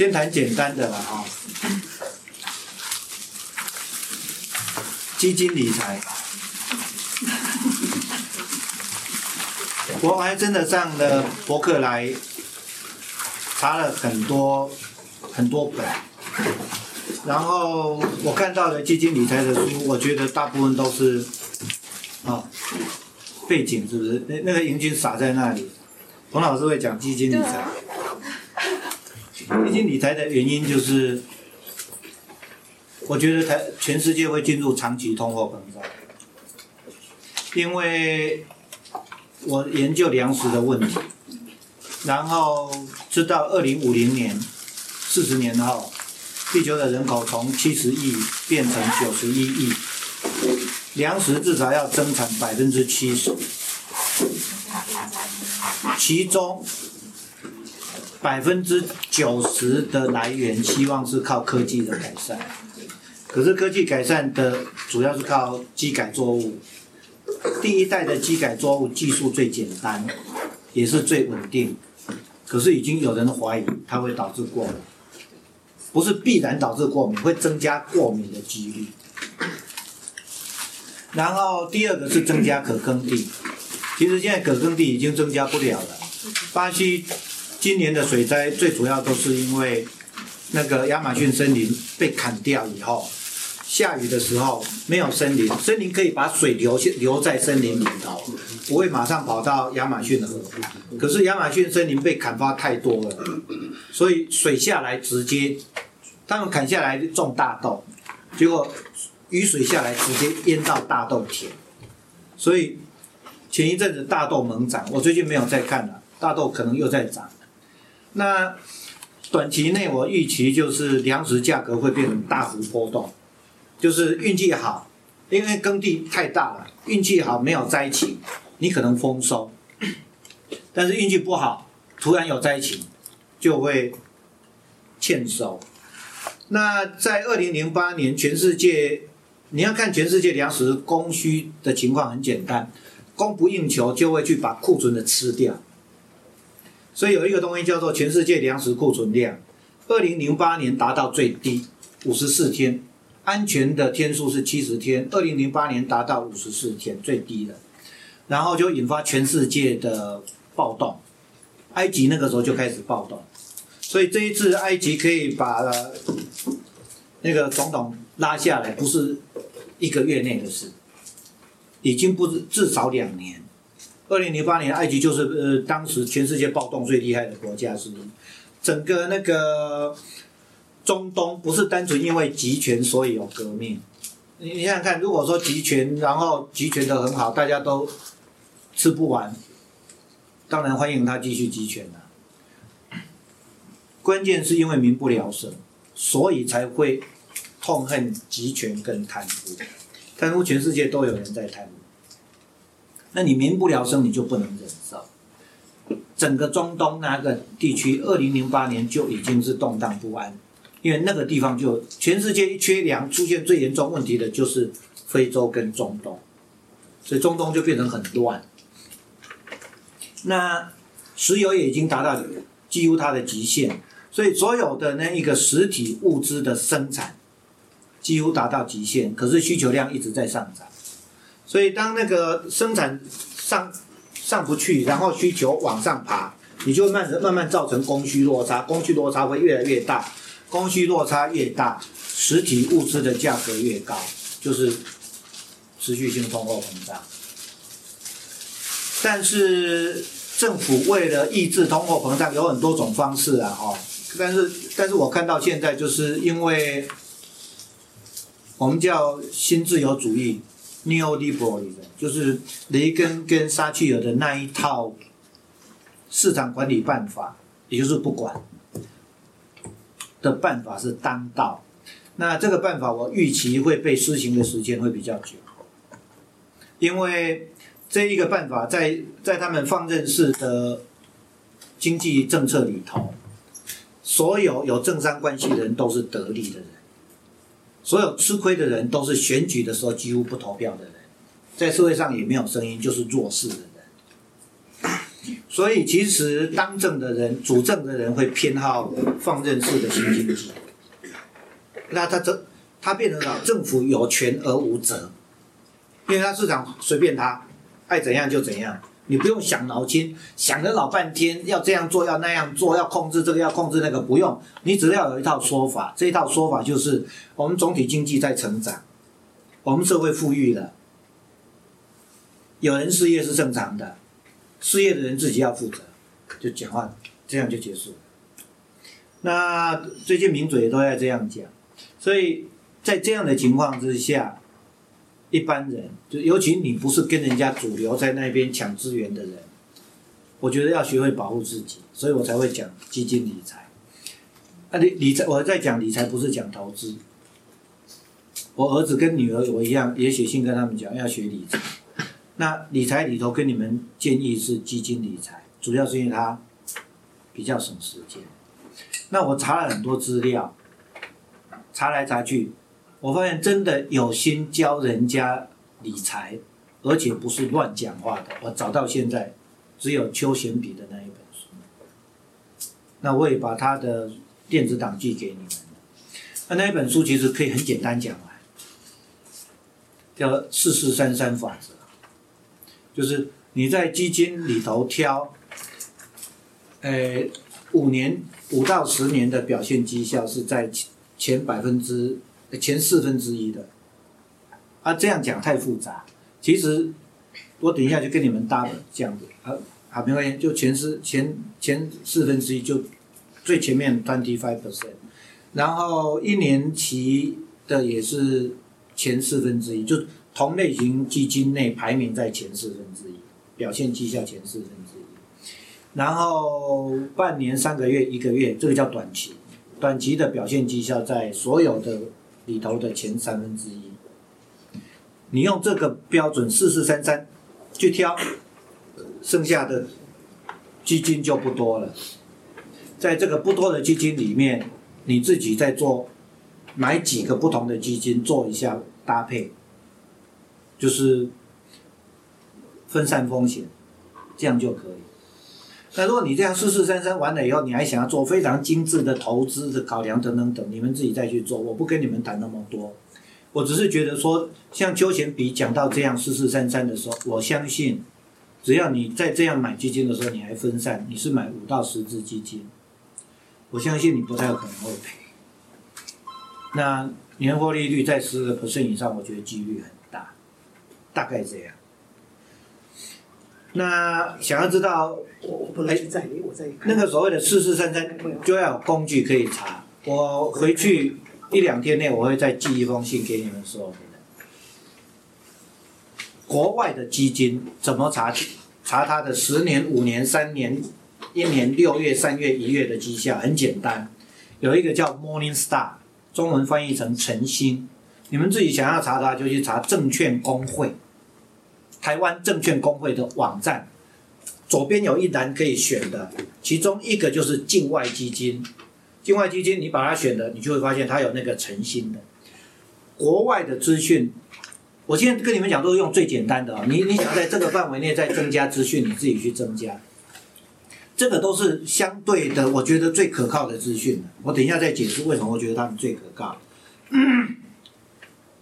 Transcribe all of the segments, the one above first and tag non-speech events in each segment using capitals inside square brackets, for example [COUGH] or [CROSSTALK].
先谈简单的啦哈，基金理财，我还真的上了博客来，查了很多很多本，然后我看到的基金理财的书，我觉得大部分都是啊背景是不是？那那个银军撒在那里，洪老师会讲基金理财。基金理财的原因就是，我觉得台全世界会进入长期通货膨胀，因为我研究粮食的问题，然后知道二零五零年，四十年后，地球的人口从七十亿变成九十一亿，粮食至少要增产百分之七十，其中百分之九十的来源希望是靠科技的改善，可是科技改善的主要是靠机改作物。第一代的机改作物技术最简单，也是最稳定，可是已经有人怀疑它会导致过敏，不是必然导致过敏，会增加过敏的几率。然后第二个是增加可耕地，其实现在可耕地已经增加不了了。巴西今年的水灾最主要都是因为那个亚马逊森林被砍掉以后，下雨的时候没有森林，森林可以把水留下留在森林里头，不会马上跑到亚马逊河。可是亚马逊森林被砍伐太多了，所以水下来直接，他们砍下来就种大豆，结果雨水下来直接淹到大豆田，所以前一阵子大豆猛涨，我最近没有再看了，大豆可能又在涨。那短期内我预期就是粮食价格会变成大幅波动，就是运气好，因为耕地太大了，运气好没有灾情，你可能丰收，但是运气不好，突然有灾情，就会欠收。那在二零零八年，全世界你要看全世界粮食供需的情况很简单，供不应求就会去把库存的吃掉。所以有一个东西叫做全世界粮食库存量，二零零八年达到最低五十四天，安全的天数是七十天，二零零八年达到五十四天最低的，然后就引发全世界的暴动，埃及那个时候就开始暴动，所以这一次埃及可以把那个总统拉下来，不是一个月内的事，已经不是至少两年。二零零八年，埃及就是呃当时全世界暴动最厉害的国家之一。整个那个中东不是单纯因为集权所以有革命。你你想想看，如果说集权，然后集权的很好，大家都吃不完，当然欢迎他继续集权了、关键是因为民不聊生，所以才会痛恨集权跟贪污。贪污全世界都有人在贪污。那你民不聊生，你就不能忍受。整个中东那个地区，二零零八年就已经是动荡不安，因为那个地方就全世界一缺粮，出现最严重问题的就是非洲跟中东，所以中东就变成很乱。那石油也已经达到几乎它的极限，所以所有的那一个实体物资的生产几乎达到极限，可是需求量一直在上涨。所以当那个生产上上不去，然后需求往上爬，你就慢慢慢造成供需落差，供需落差会越来越大，供需落差越大，实体物资的价格越高，就是持续性通货膨胀。但是政府为了抑制通货膨胀，有很多种方式啊，哈。但是但是我看到现在就是因为我们叫新自由主义。Neoliberalism 就是雷根跟撒切尔的那一套市场管理办法，也就是不管的办法是当道。那这个办法我预期会被施行的时间会比较久，因为这一个办法在在他们放任式的经济政策里头，所有有政商关系的人都是得利的人。所有吃亏的人都是选举的时候几乎不投票的人，在社会上也没有声音，就是弱势的人。所以其实当政的人、主政的人会偏好放任式的新经济。那他这他变成了政府有权而无责，因为他市场随便他爱怎样就怎样，你不用想脑筋，想了老半天要这样做要那样做要控制这个要控制那个不用，你只要有一套说法，这一套说法就是我们总体经济在成长，我们社会富裕了，有人失业是正常的，失业的人自己要负责，就讲话这样就结束了。那最近名嘴也都在这样讲。所以在这样的情况之下，一般人就尤其你不是跟人家主流在那边抢资源的人，我觉得要学会保护自己，所以我才会讲基金理财。啊，理理财，我在讲理财不是讲投资。我儿子跟女儿我一样，也写信跟他们讲要学理财。那理财里头跟你们建议是基金理财，主要是因为它比较省时间。那我查了很多资料。查来查去，我发现真的有心教人家理财，而且不是乱讲话的。我找到现在，只有邱贤比的那一本书。那我也把他的电子档寄给你们。那那一本书其实可以很简单讲来，叫四四三三法则，就是你在基金里头挑，呃，五年五到十年的表现绩效是在。前百分之前四分之一的，啊，这样讲太复杂。其实我等一下就跟你们搭这样子，啊，好，没关系，就前四前前四分之一就最前面 twenty five percent，然后一年期的也是前四分之一，就同类型基金内排名在前四分之一，表现绩效前四分之一，然后半年、三个月、一个月，这个叫短期。短期的表现绩效在所有的里头的前三分之一，你用这个标准四四三三去挑，剩下的基金就不多了。在这个不多的基金里面，你自己再做买几个不同的基金做一下搭配，就是分散风险，这样就可以。那如果你这样四四三三完了以后，你还想要做非常精致的投资的考量等等等，你们自己再去做，我不跟你们谈那么多。我只是觉得说，像邱贤比讲到这样四四三三的时候，我相信，只要你在这样买基金的时候，你还分散，你是买五到十只基金，我相信你不太有可能会赔。那年获利率在十个 percent 以上，我觉得几率很大，大概这样。那想要知道，哎，那个所谓的四四三三，就要有工具可以查。我回去一两天内，我会再寄一封信给你们所有的人。国外的基金怎么查？查它的十年、五年、三年、一年、六月、三月、一月的绩效，很简单，有一个叫 Morning Star，中文翻译成晨星。你们自己想要查它，就去查证券工会。台湾证券工会的网站，左边有一栏可以选的，其中一个就是境外基金。境外基金你把它选的，你就会发现它有那个诚心的。国外的资讯，我现在跟你们讲都是用最简单的啊。你你想在这个范围内再增加资讯，你自己去增加。这个都是相对的，我觉得最可靠的资讯我等一下再解释为什么我觉得他们最可靠。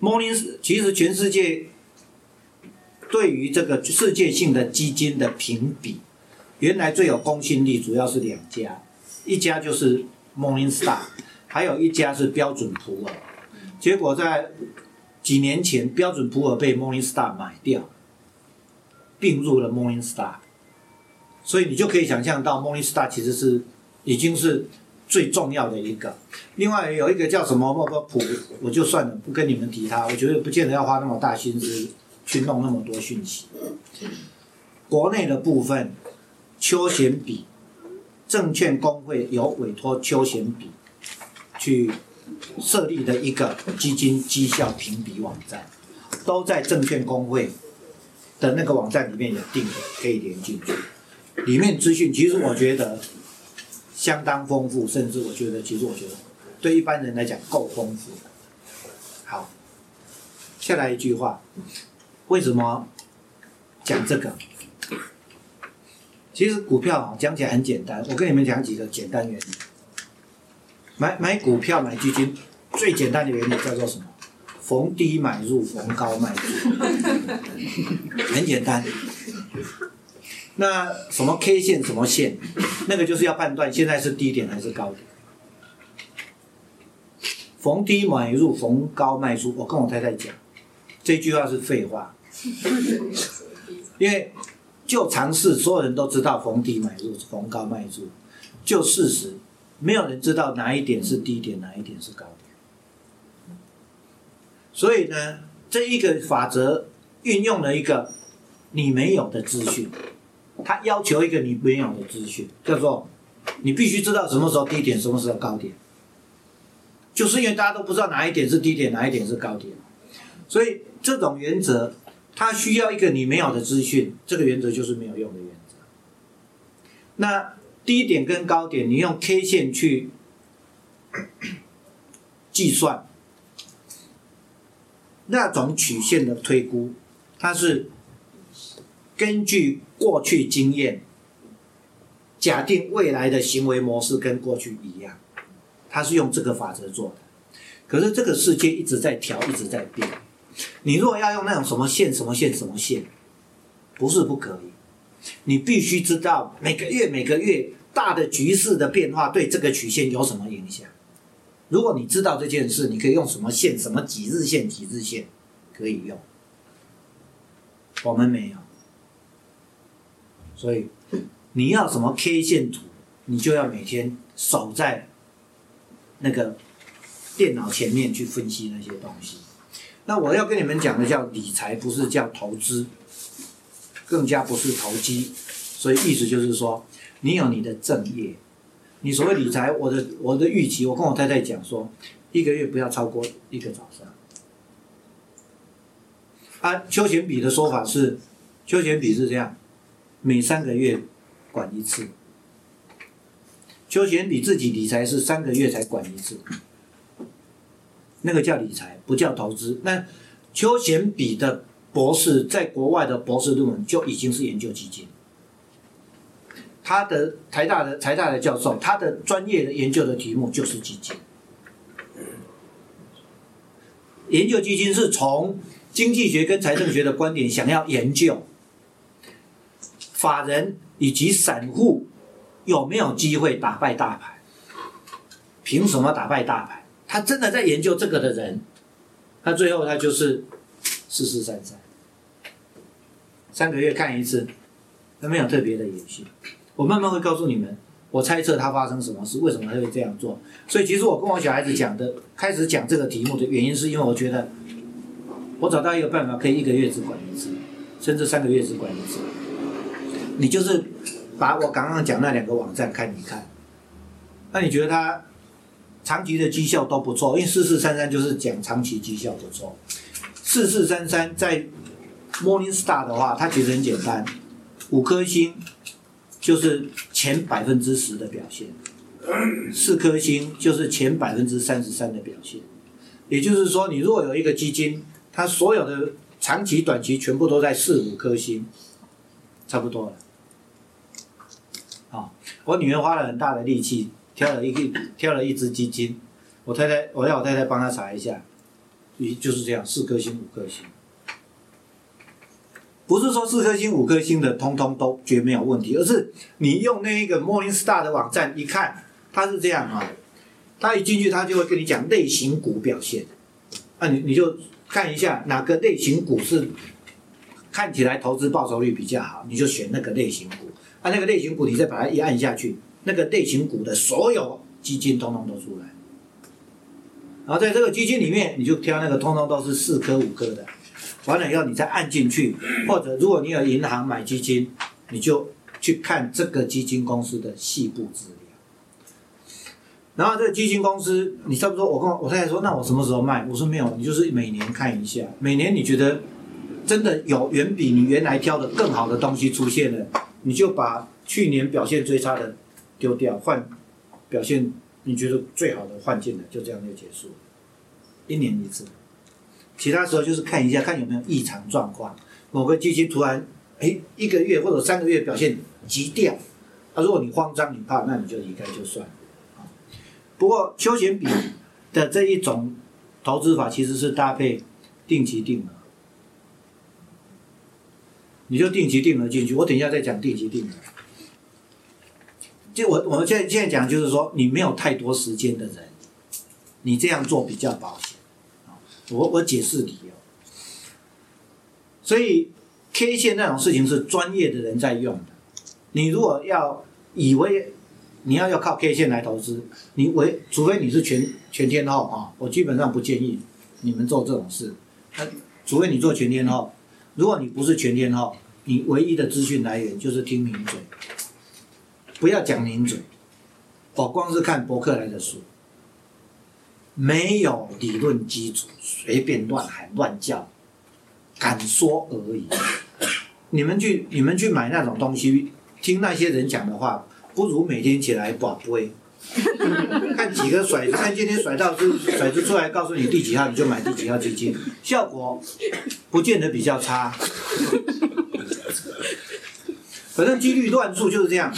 Morning，其实全世界。对于这个世界性的基金的评比，原来最有公信力主要是两家，一家就是 Morningstar，还有一家是标准普尔。结果在几年前，标准普尔被 Morningstar 买掉，并入了 Morningstar，所以你就可以想象到 Morningstar 其实是已经是最重要的一个。另外有一个叫什么莫莫普，我就算了，不跟你们提它，我觉得不见得要花那么大心思。去弄那么多讯息，国内的部分，邱贤比证券工会有委托邱贤比去设立的一个基金绩效评比网站，都在证券工会的那个网站里面有定的，可以连进去。里面资讯其实我觉得相当丰富，甚至我觉得其实我觉得对一般人来讲够丰富。好，下来一句话。为什么讲这个？其实股票讲起来很简单，我跟你们讲几个简单原理。买买股票买基金最简单的原理叫做什么？逢低买入，逢高卖出，[LAUGHS] 很简单。那什么 K 线什么线，那个就是要判断现在是低点还是高点。逢低买入，逢高卖出。我跟我太太讲，这句话是废话，[LAUGHS] 因为就常识，所有人都知道逢低买入，逢高卖出。就事实，没有人知道哪一点是低点，哪一点是高点。所以呢，这一个法则运用了一个你没有的资讯。他要求一个你没有的资讯，叫做你必须知道什么时候低点，什么时候高点。就是因为大家都不知道哪一点是低点，哪一点是高点，所以这种原则，它需要一个你没有的资讯，这个原则就是没有用的原则。那低点跟高点，你用 K 线去计算，那种曲线的推估，它是根据。过去经验，假定未来的行为模式跟过去一样，它是用这个法则做的。可是这个世界一直在调，一直在变。你如果要用那种什么线、什么线、什么线，不是不可以。你必须知道每个月、每个月大的局势的变化对这个曲线有什么影响。如果你知道这件事，你可以用什么线、什么几日线、几日线可以用。我们没有。所以，你要什么 K 线图，你就要每天守在那个电脑前面去分析那些东西。那我要跟你们讲的叫理财，不是叫投资，更加不是投机。所以意思就是说，你有你的正业。你所谓理财，我的我的预期，我跟我太太讲说，一个月不要超过一个早上。啊，邱贤比的说法是，邱贤比是这样。每三个月管一次，邱贤比自己理财是三个月才管一次，那个叫理财，不叫投资。那邱贤比的博士在国外的博士论文就已经是研究基金，他的台大的台大的教授，他的专业的研究的题目就是基金，研究基金是从经济学跟财政学的观点想要研究。法人以及散户有没有机会打败大盘？凭什么打败大盘？他真的在研究这个的人，他最后他就是四四三三，三个月看一次，他没有特别的延续。我慢慢会告诉你们，我猜测他发生什么事，为什么他会这样做。所以其实我跟我小孩子讲的，开始讲这个题目的原因，是因为我觉得我找到一个办法，可以一个月只管一次，甚至三个月只管一次。你就是把我刚刚讲那两个网站看一看，那你觉得他长期的绩效都不错，因为四四三三就是讲长期绩效不错。四四三三在 Morningstar 的话，它其实很简单，五颗星就是前百分之十的表现，四颗星就是前百分之三十三的表现。也就是说，你如果有一个基金，它所有的长期、短期全部都在四五颗星，差不多了。啊我女儿花了很大的力气挑了一个挑了一只基金，我太太我要我太太帮他查一下，也就是这样四颗星五颗星，不是说四颗星五颗星的通通都绝没有问题，而是你用那一个 Morningstar 的网站一看，它是这样啊，它一进去它就会跟你讲类型股表现，啊你你就看一下哪个类型股是看起来投资报酬率比较好，你就选那个类型股。啊，那个类型股，你再把它一按下去，那个类型股的所有基金通通都出来。然后在这个基金里面，你就挑那个通通都是四颗五颗的，完了以后你再按进去，或者如果你有银行买基金，你就去看这个基金公司的细部资料。然后这个基金公司，你差不多，我跟我太太说，那我什么时候卖？我说没有，你就是每年看一下，每年你觉得真的有远比你原来挑的更好的东西出现了。你就把去年表现最差的丢掉，换表现你觉得最好的换进来，就这样就结束了。一年一次，其他时候就是看一下看有没有异常状况，某个基金突然哎，一个月或者三个月表现急掉，啊，如果你慌张你怕，那你就离开就算了。不过休闲比的这一种投资法其实是搭配定期定额，你就定期定额进去。我等一下再讲定期定额。就我我们现在现在讲就是说，你没有太多时间的人，你这样做比较保险。我我解释理由。所以 K 线那种事情是专业的人在用的。你如果要以为你要要靠 K 线来投资，你唯除非你是全全天候啊，我基本上不建议你们做这种事。那除非你做全天候，如果你不是全天候，你唯一的资讯来源就是听名嘴，不要讲名嘴，我光是看博客来的书，没有理论基础，随便乱喊乱叫。敢说而已。你们去，你们去买那种东西，听那些人讲的话，不如每天起来把杯，看几个甩，看今天甩到是甩子出来，告诉你第几号，你就买第几号基金，效果不见得比较差。反正几率乱数就是这样。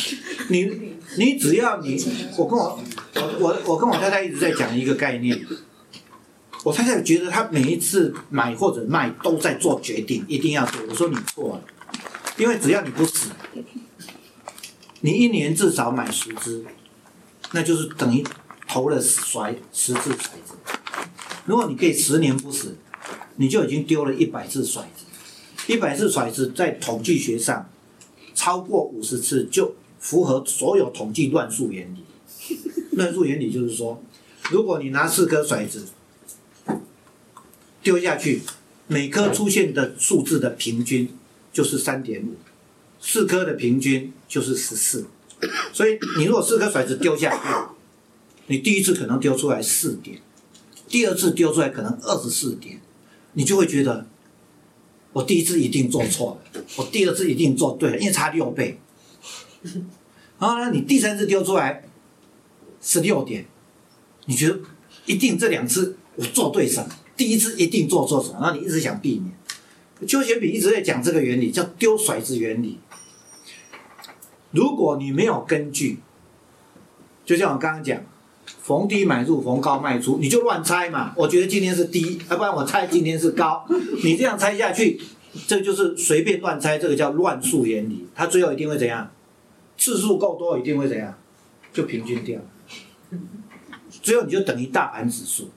你你只要你，我跟我我我我跟我太太一直在讲一个概念。我太太觉得她每一次买或者卖都在做决定，一定要做。我说你错了，因为只要你不死，你一年至少买十只，那就是等于投了甩十次骰子。如果你可以十年不死，你就已经丢了一百次骰子。一百次骰子在统计学上超过五十次就符合所有统计乱数原理。乱数原理就是说，如果你拿四颗骰子。丢下去，每颗出现的数字的平均就是三点五，四颗的平均就是十四，所以你如果四颗骰子丢下去，你第一次可能丢出来四点，第二次丢出来可能二十四点，你就会觉得我第一次一定做错了，我第二次一定做对了，因为差六倍。然后呢，你第三次丢出来十六点，你觉得一定这两次我做对什么？第一次一定做错什么，那你一直想避免。邱学炳一直在讲这个原理，叫丢骰子原理。如果你没有根据，就像我刚刚讲，逢低买入，逢高卖出，你就乱猜嘛。我觉得今天是低，要不然我猜今天是高。你这样猜下去，这就是随便乱猜，这个叫乱数原理。它最后一定会怎样？次数够多，一定会怎样？就平均掉。最后你就等于大盘指数。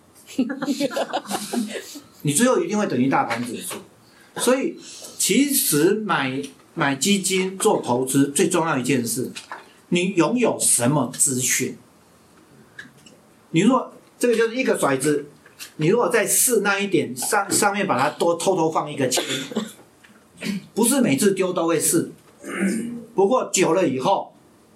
你最后一定会等于大盘指数，所以其实买买基金做投资最重要一件事，你拥有什么资讯？你若这个就是一个骰子，你如果在试那一点上上面把它多偷偷放一个铅，[COUGHS] 不是每次丢都会试，[COUGHS] 不过久了以后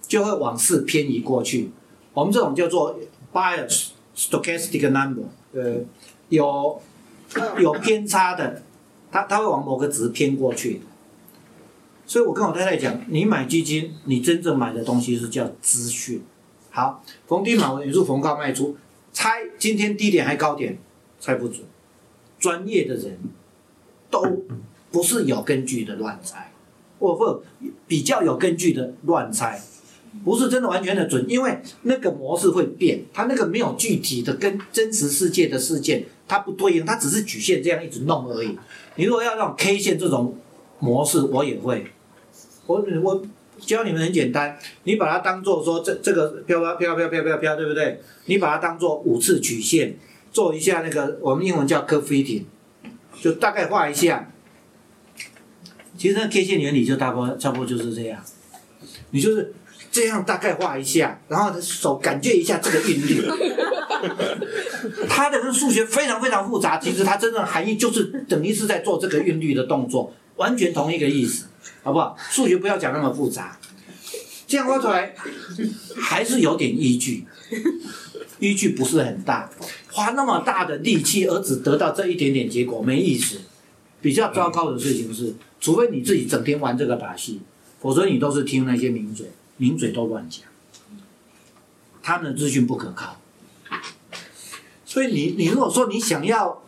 就会往事偏移过去。我们这种叫做 bias stochastic number。呃，有有偏差的，它它会往某个值偏过去。所以我跟我太太讲，你买基金，你真正买的东西是叫资讯。好，逢低买也是，逢高卖出，猜今天低点还高点，猜不准。专业的人都不是有根据的乱猜，或或比较有根据的乱猜。不是真的完全的准，因为那个模式会变，它那个没有具体的跟真实世界的事件，它不对应，它只是曲线这样一直弄而已。你如果要让 K 线这种模式，我也会，我我教你们很简单，你把它当做说这这个飘飘飘飘飘飘飘，对不对？你把它当做五次曲线，做一下那个我们英文叫 curve fitting，就大概画一下。其实那 K 线原理就大波差不多就是这样，你就是。这样大概画一下，然后手感觉一下这个韵律。它的数学非常非常复杂，其实它真正含义就是等于是在做这个韵律的动作，完全同一个意思，好不好？数学不要讲那么复杂，这样画出来还是有点依据，依据不是很大，花那么大的力气而只得到这一点点结果没意思。比较糟糕的事情是，除非你自己整天玩这个把戏，否则你都是听那些名嘴。名嘴都乱讲，他们的资讯不可靠，所以你你如果说你想要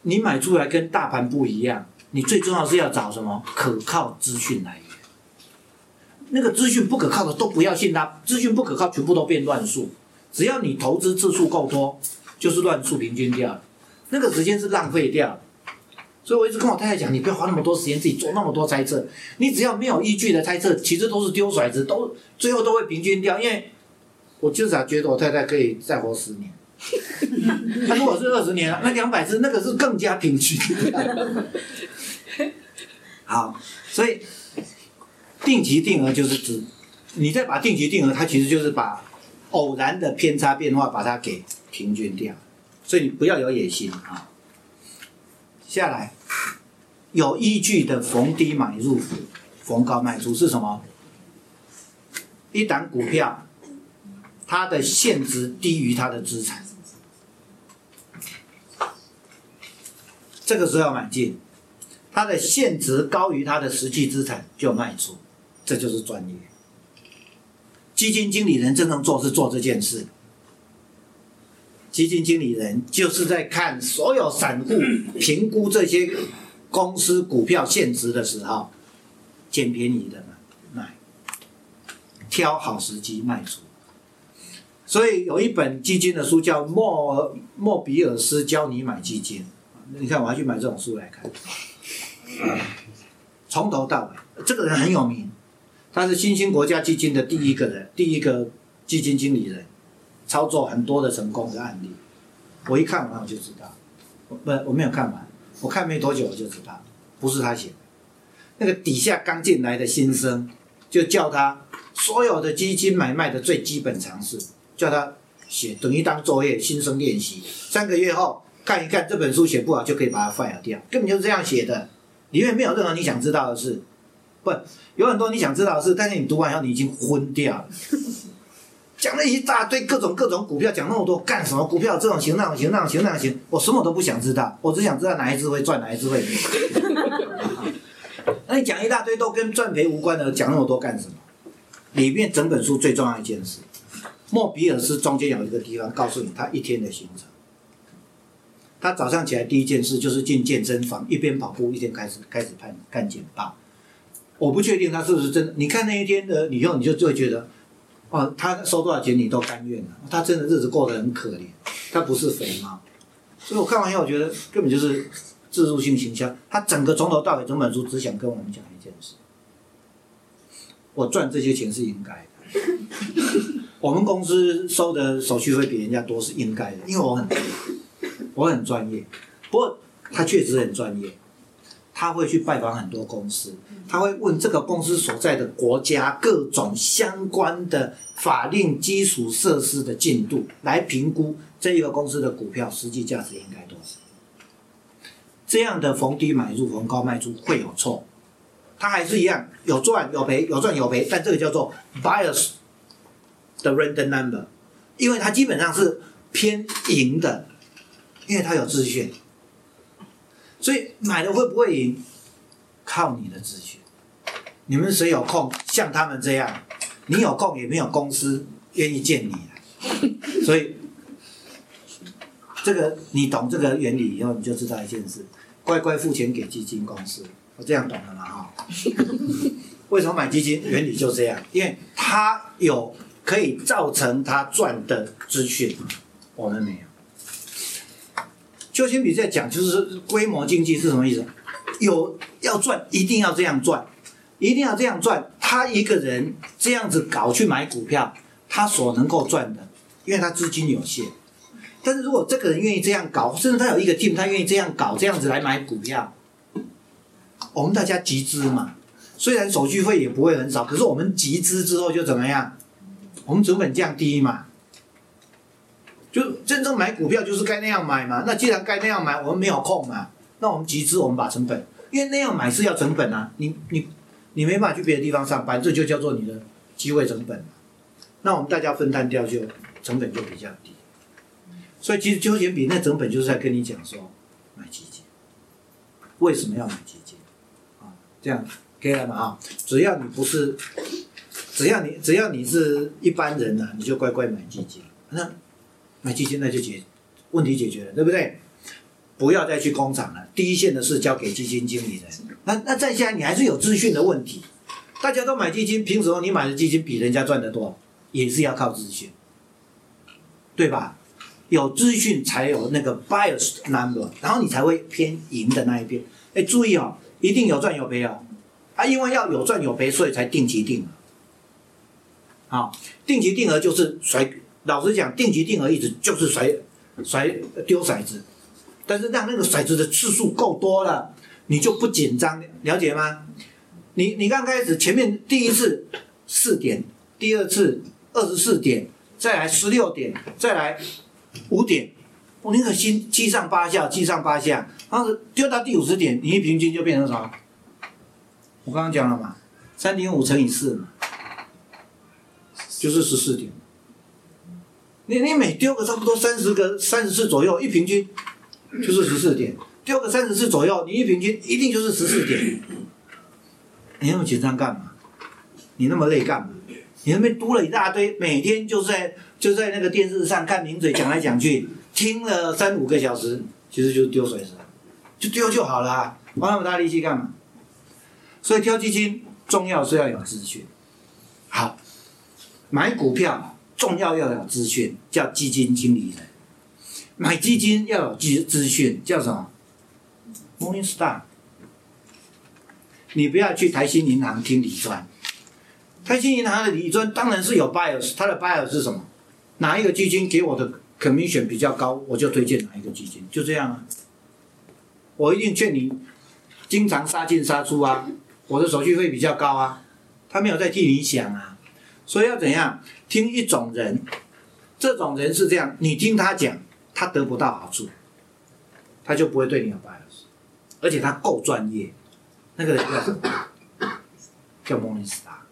你买出来跟大盘不一样，你最重要是要找什么可靠资讯来源。那个资讯不可靠的都不要信它，资讯不可靠全部都变乱数。只要你投资次数够多，就是乱数平均掉，那个时间是浪费掉。所以我一直跟我太太讲，你不要花那么多时间自己做那么多猜测，你只要没有依据的猜测，其实都是丢骰子，都最后都会平均掉。因为我就是觉得我太太可以再活十年，[LAUGHS] 他如果是二十年，那两百次那个是更加平均。[LAUGHS] 好，所以定期定额就是指你再把定期定额，它其实就是把偶然的偏差变化把它给平均掉，所以你不要有野心啊。下来，有依据的逢低买入，逢高卖出是什么？一档股票，它的现值低于它的资产，这个时候要买进；它的现值高于它的实际资产就卖出，这就是专业。基金经理人真正做是做这件事。基金经理人就是在看所有散户 [LAUGHS] 评估这些公司股票现值的时候，捡便宜的买，挑好时机卖出。所以有一本基金的书叫《莫莫比尔斯教你买基金》，你看我还去买这种书来看，从头到尾，这个人很有名，他是新兴国家基金的第一个人，第一个基金经理人。操作很多的成功的案例，我一看完我就知道，不，我没有看完，我看没多久我就知道，不是他写的，那个底下刚进来的新生，就叫他所有的基金买卖的最基本常识，叫他写，等于当作业，新生练习，三个月后看一看这本书写不好就可以把它 fire 掉，根本就是这样写的，里面没有任何你想知道的事，不，有很多你想知道的事，但是你读完以后你已经昏掉了。[LAUGHS] 讲了一大堆各种各种股票，讲那么多干什么？股票这种型那种型那种型那种型，我什么都不想知道，我只想知道哪一只会赚，哪一只会赔。[LAUGHS] 那你讲一大堆都跟赚赔无关的，讲那么多干什么？里面整本书最重要一件事，莫比尔斯中间有一个地方告诉你他一天的行程。他早上起来第一件事就是进健身房，一边跑步一边开始开始看看简报。我不确定他是不是真的，你看那一天的以后，你就就会觉得。哦，他收多少钱你都甘愿了，他真的日子过得很可怜，他不是肥吗，所以我看完以后我觉得根本就是自助性形象，他整个从头到尾整本书只想跟我们讲一件事，[LAUGHS] 我赚这些钱是应该的，[LAUGHS] 我们公司收的手续费比人家多是应该的，因为我很我很专业，不过他确实很专业。他会去拜访很多公司，他会问这个公司所在的国家各种相关的法令基础设施的进度，来评估这一个公司的股票实际价值应该多少。这样的逢低买入、逢高卖出会有错，它还是一样有赚有赔，有赚有赔，但这个叫做 bias 的 random number，因为它基本上是偏赢的，因为他有资讯。所以买了会不会赢？靠你的资讯。你们谁有空像他们这样？你有空也没有公司愿意见你。所以这个你懂这个原理以后，你就知道一件事：乖乖付钱给基金公司。我这样懂了吗？哈。为什么买基金？原理就这样，因为他有可以造成他赚的资讯，我们没有。邱先比在讲，就是规模经济是什么意思？有要赚，一定要这样赚，一定要这样赚。他一个人这样子搞去买股票，他所能够赚的，因为他资金有限。但是如果这个人愿意这样搞，甚至他有一个 team，他愿意这样搞，这样子来买股票，我们大家集资嘛，虽然手续费也不会很少，可是我们集资之后就怎么样？我们成本降低嘛。就真正买股票就是该那样买嘛，那既然该那样买，我们没有空嘛，那我们集资，我们把成本，因为那样买是要成本啊，你你你没办法去别的地方上班，这就叫做你的机会成本，那我们大家分摊掉就成本就比较低，所以其实纠结比那成本就是在跟你讲说买基金，为什么要买基金啊？这样可以了嘛啊？只要你不是，只要你只要你是一般人呐，你就乖乖买基金，那。买基金那就解问题解决了，对不对？不要再去工厂了，第一线的事交给基金经理人。那那再下来，你还是有资讯的问题。大家都买基金，凭什么你买的基金比人家赚得多？也是要靠资讯，对吧？有资讯才有那个 bias number，然后你才会偏赢的那一边。哎，注意哦，一定有赚有赔哦。啊，因为要有赚有赔，所以才定期定额。好，定期定额就是甩，老实讲，定级定额一直就是甩甩丢骰子，但是让那个骰子的次数够多了，你就不紧张，了解吗？你你刚开始前面第一次四点，第二次二十四点，再来十六点，再来五点，我宁可心七上八下，七上八下，然后丢到第五十点，你一平均就变成什么？我刚刚讲了嘛，三点五乘以四嘛，就是十四点。你你每丢个差不多三十个三十次左右，一平均就是十四点，丢个三十次左右，你一平均一定就是十四点。你那么紧张干嘛？你那么累干嘛？你那边读了一大堆，每天就在就在那个电视上看名嘴讲来讲去，听了三五个小时，其实就是丢水时，就丢就好了，花那么大力气干嘛？所以挑基金重要是要有资讯。好，买股票重要要有资讯，叫基金经理人。买基金要有资资讯，叫什么？Morningstar。你不要去台新银行听理专，台新银行的理专当然是有 bias，它的 bias 是什么？哪一个基金给我的 commission 比较高，我就推荐哪一个基金，就这样啊。我一定劝你经常杀进杀出啊，我的手续费比较高啊，他没有在替你想啊。所以要怎样？听一种人，这种人是这样，你听他讲，他得不到好处，他就不会对你有 bias，而且他够专业。那个人叫什么？[COUGHS] 叫 Morningstar。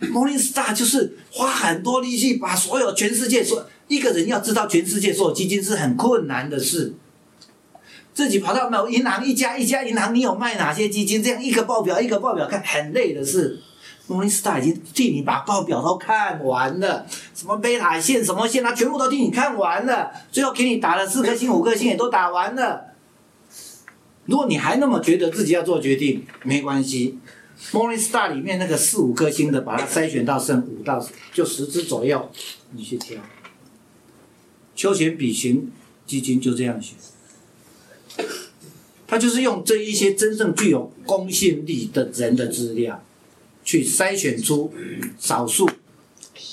Morningstar 就是花很多力气把所有全世界所一个人要知道全世界所有基金是很困难的事。自己跑到某银行一家一家银行，你有卖哪些基金？这样一个报表一个报表看，很累的事。Morningstar 已经替你把报表都看完了，什么贝塔线什么线，他全部都替你看完了，最后给你打了四颗星五颗星也都打完了。如果你还那么觉得自己要做决定，没关系，Morningstar 里面那个四五颗星的，把它筛选到剩五到就十只左右，你去挑。休闲比型基金就这样选，他就是用这一些真正具有公信力的人的资料，去筛选出少数，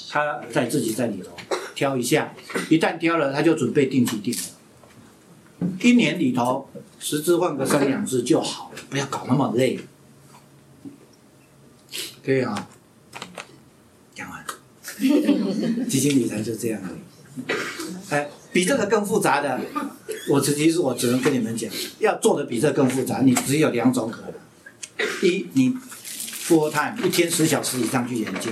他在自己在里头挑一下，一旦挑了，他就准备定期定额。一年里头，十只换个三两只就好了，不要搞那么累。可以啊，讲完。[LAUGHS] 基金理财就这样而已。哎，比这个更复杂的，我其实我只能跟你们讲，要做的比这更复杂，你只有两种可能：一，你 full time 一天十小时以上去研究，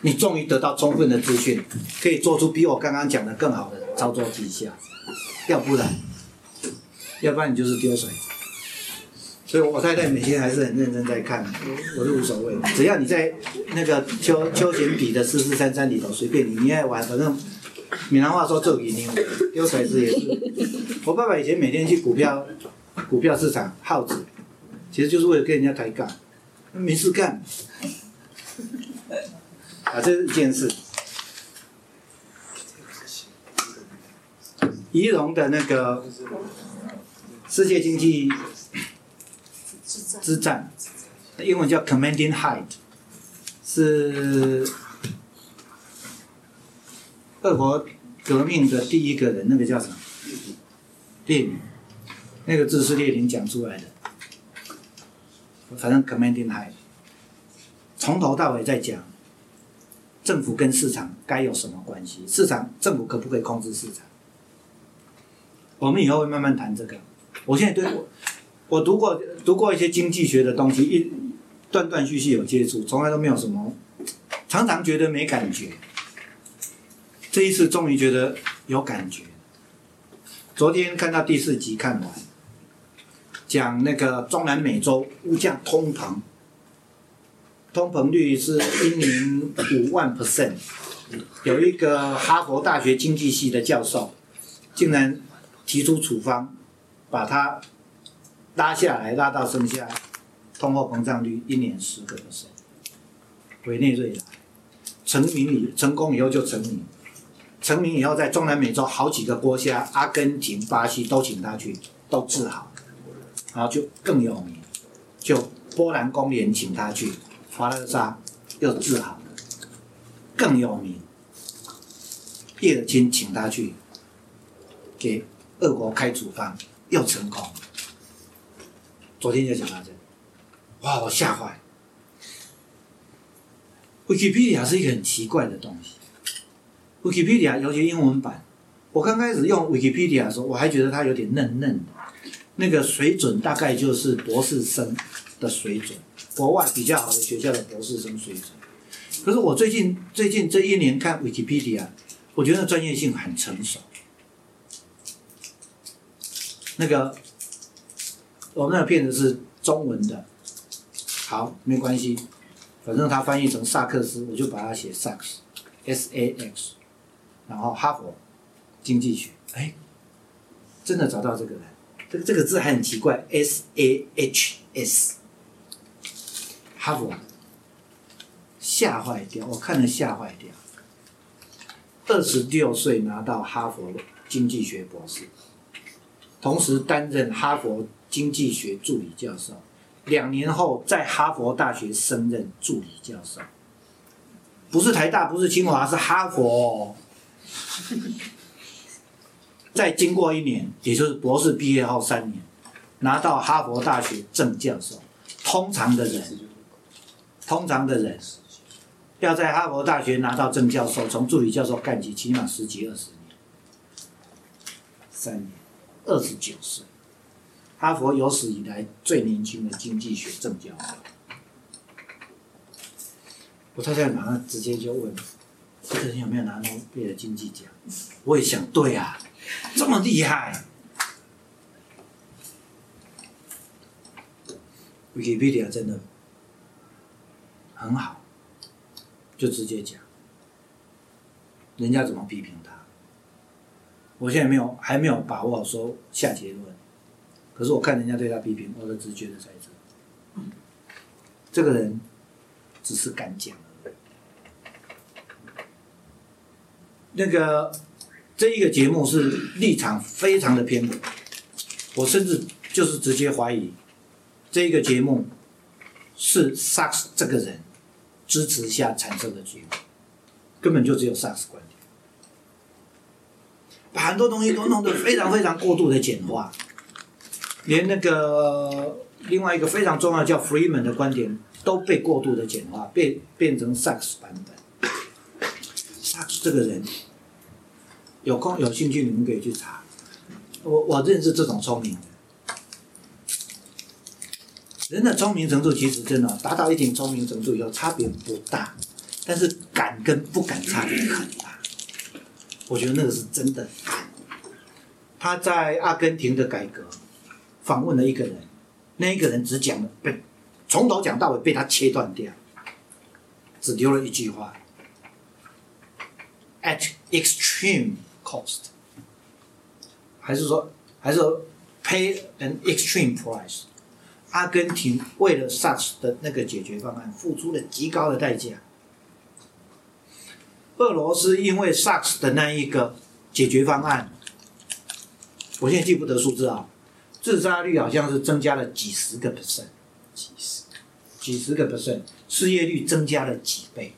你终于得到充分的资讯，可以做出比我刚刚讲的更好的操作绩效；要不然。要不然你就是丢水，所以我太太每天还是很认真在看，我是无所谓，只要你在那个秋秋闲笔的四四三三里头随便你你爱玩，反正闽南话说做给你丢水子也是。我爸爸以前每天去股票股票市场耗子，其实就是为了跟人家抬杠，没事干。啊，这是一件事。仪容的那个。世界经济之战，英文叫 Commanding Height，是俄国革命的第一个人，那个叫什么？列宁，那个字是列宁讲出来的。反正 Commanding high，从头到尾在讲政府跟市场该有什么关系，市场政府可不可以控制市场？我们以后会慢慢谈这个。我现在对我，我读过读过一些经济学的东西，一断断续续有接触，从来都没有什么，常常觉得没感觉。这一次终于觉得有感觉。昨天看到第四集看完，讲那个中南美洲物价通膨，通膨率是一年五万 percent，有一个哈佛大学经济系的教授，竟然。提出处方，把它拉下来，拉到剩下通货膨胀率一年十个 percent。委内瑞拉成名以成功以后就成名，成名以后在中南美洲好几个国家，阿根廷、巴西都请他去，都治好，然后就更有名，就波兰公联请他去，华勒沙又治好了，更有名。叶尔钦请他去给俄国开处方，又成功。昨天就讲到这，哇，我吓坏。Wikipedia 是一个很奇怪的东西。Wikipedia 尤其英文版，我刚开始用 Wikipedia 的时候，我还觉得它有点嫩嫩的，那个水准大概就是博士生的水准，国外比较好的学校的博士生水准。可是我最近最近这一年看 Wikipedia，我觉得专业性很成熟。那个我们那个片子是中文的，好，没关系。反正他翻译成萨克斯，我就把它写萨克斯，S A X，然后哈佛经济学，哎，真的找到这个人，这个字还很奇怪，S A H S，哈佛，吓坏掉，我看了吓坏掉，二十六岁拿到哈佛经济学博士，同时担任哈佛经济学助理教授。两年后，在哈佛大学升任助理教授，不是台大，不是清华，是哈佛。再经过一年，也就是博士毕业后三年，拿到哈佛大学正教授。通常的人，通常的人，要在哈佛大学拿到正教授，从助理教授干起，起码十几二十年。三年，二十九岁。哈佛有史以来最年轻的经济学正教授，我太太马上直接就问：这个人有没有拿诺贝尔经济奖？我也想，对啊，这么厉害。Wikipedia 真的很好，就直接讲，人家怎么批评他？我现在没有还没有把握说下结论。可是我看人家对他批评，我的直觉的在这，这个人只是敢讲而已。那个这一个节目是立场非常的偏颇，我甚至就是直接怀疑，这一个节目是萨克斯这个人支持下产生的节目，根本就只有萨克斯观点，把很多东西都弄得非常非常过度的简化。连那个另外一个非常重要叫 Freeman 的观点都被过度的简化，变变成 Sachs 版本。Sachs 这个人，有空有兴趣你们可以去查。我我认识这种聪明的，人的聪明程度其实真的达到一定聪明程度以后差别不大，但是敢跟不敢差别很大。我觉得那个是真的敢。他在阿根廷的改革。访问了一个人，那一个人只讲了被从头讲到尾被他切断掉，只留了一句话：at extreme cost，还是说还是说 pay an extreme price？阿根廷为了 SARS 的那个解决方案付出了极高的代价。俄罗斯因为 SARS 的那一个解决方案，我现在记不得数字啊。自杀率好像是增加了几十个 percent，几十，几十个 percent，失业率增加了几倍。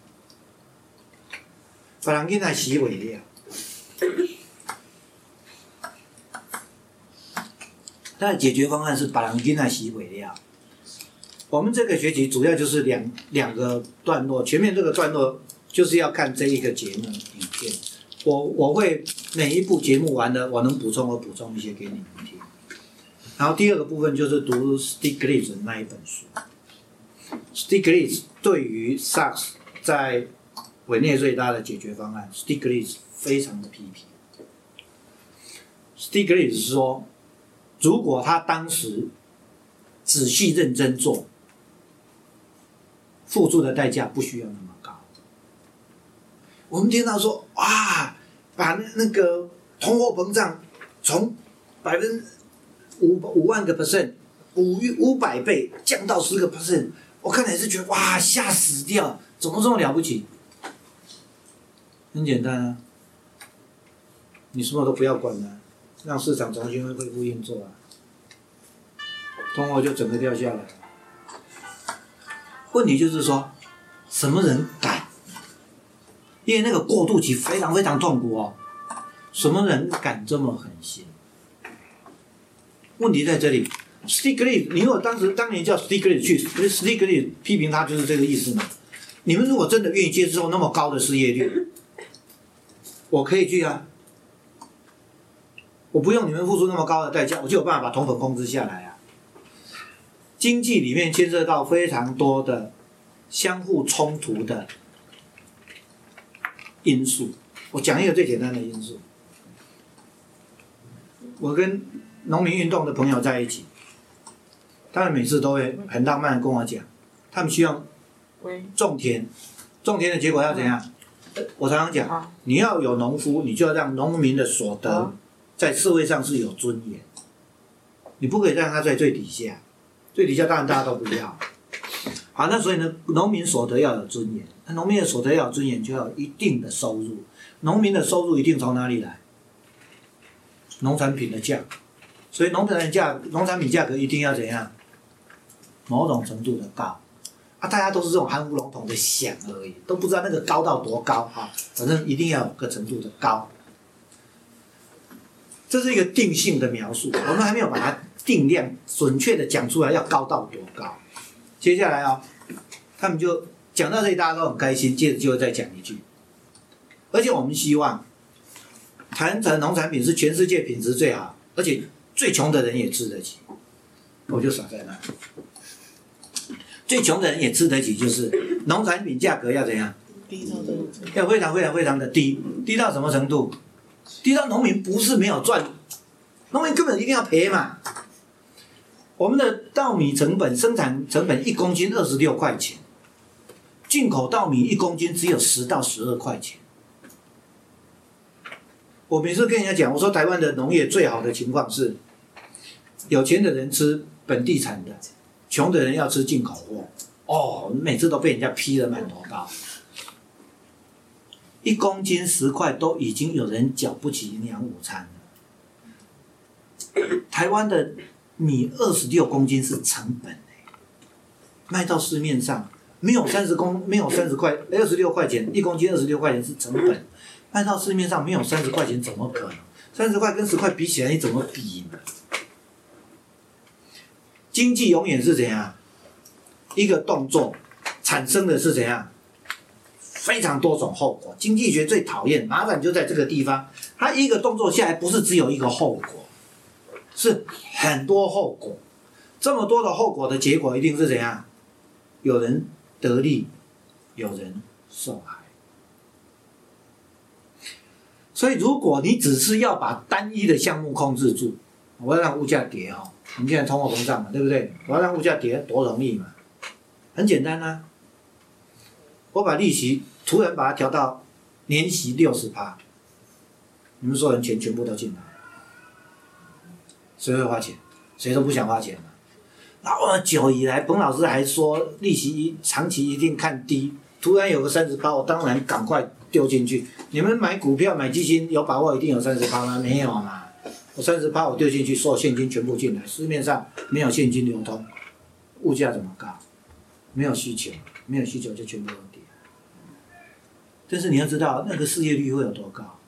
把人囡仔洗毁了，[LAUGHS] 他的解决方案是把人囡仔洗毁了。我们这个学期主要就是两两个段落，前面这个段落就是要看这一个节目影片，我我会每一部节目完了，我能补充我补充一些给你们听。然后第二个部分就是读 Stiglitz 那一本书。Stiglitz 对于 Sachs 在委内瑞拉的解决方案，Stiglitz 非常的批评。Stiglitz 说，如果他当时仔细认真做，付出的代价不需要那么高。我们听到说，哇，把那个通货膨胀从百分之五五万个 percent，五五百倍降到十个 percent，我看来是觉得哇吓死掉，怎么这么了不起？很简单啊，你什么都不要管了，让市场重新恢复运作啊，通货就整个掉下来。问题就是说，什么人敢？因为那个过渡期非常非常痛苦哦。什么人敢这么狠心？问题在这里 s t i g l i t 你如果当时当年叫 Stiglitz 去 s t i g l i t 批评他就是这个意思嘛？你们如果真的愿意接受那么高的失业率，我可以去啊，我不用你们付出那么高的代价，我就有办法把通膨控制下来啊。经济里面牵涉到非常多的相互冲突的因素，我讲一个最简单的因素。我跟农民运动的朋友在一起，他们每次都会很浪漫的跟我讲，他们希望种田，种田的结果要怎样？我常常讲，你要有农夫，你就要让农民的所得在社会上是有尊严，你不可以让他在最底下，最底下当然大家都不要。好，那所以呢，农民所得要有尊严，那农民的所得要有尊严，就要有一定的收入，农民的收入一定从哪里来？农产品的价格，所以农产品价农产品价格一定要怎样？某种程度的高，啊，大家都是这种含糊笼统的想而已，都不知道那个高到多高啊，反正一定要有个程度的高。这是一个定性的描述，我们还没有把它定量准确的讲出来，要高到多高。接下来啊，他们就讲到这里，大家都很开心，接着就再讲一句，而且我们希望。谈成农产品是全世界品质最好，而且最穷的人也吃得起，我就傻在那。最穷的人也吃得起，就是农产品价格要怎样？低到要非常非常非常的低，低到什么程度？低到农民不是没有赚，农民根本一定要赔嘛。我们的稻米成本生产成本一公斤二十六块钱，进口稻米一公斤只有十到十二块钱。我每次跟人家讲，我说台湾的农业最好的情况是，有钱的人吃本地产的，穷的人要吃进口货。哦，每次都被人家批的满头包，一公斤十块都已经有人缴不起营养午餐了。台湾的米二十六公斤是成本卖到市面上没有三十公没有三十块二十六块钱一公斤二十六块钱是成本。卖到市面上没有三十块钱，怎么可能？三十块跟十块比起来，你怎么比呢？经济永远是怎样？一个动作产生的是怎样？非常多种后果。经济学最讨厌麻烦就在这个地方，它一个动作下来不是只有一个后果，是很多后果。这么多的后果的结果一定是怎样？有人得利，有人受害。所以，如果你只是要把单一的项目控制住，我要让物价跌哦，你现在通货膨胀嘛，对不对？我要让物价跌，多容易嘛，很简单啊。我把利息突然把它调到年息六十趴，你们所有人钱全部都进来，谁会花钱？谁都不想花钱嘛。那么久以来，彭老师还说利息一长期一定看低，突然有个三十趴，我当然赶快。丢进去，你们买股票买基金有把握一定有三十趴吗？没有嘛。我三十趴我丢进去，所有现金全部进来，市面上没有现金流通，物价怎么高？没有需求，没有需求就全部。但是你要知道，那个失业率会有多高？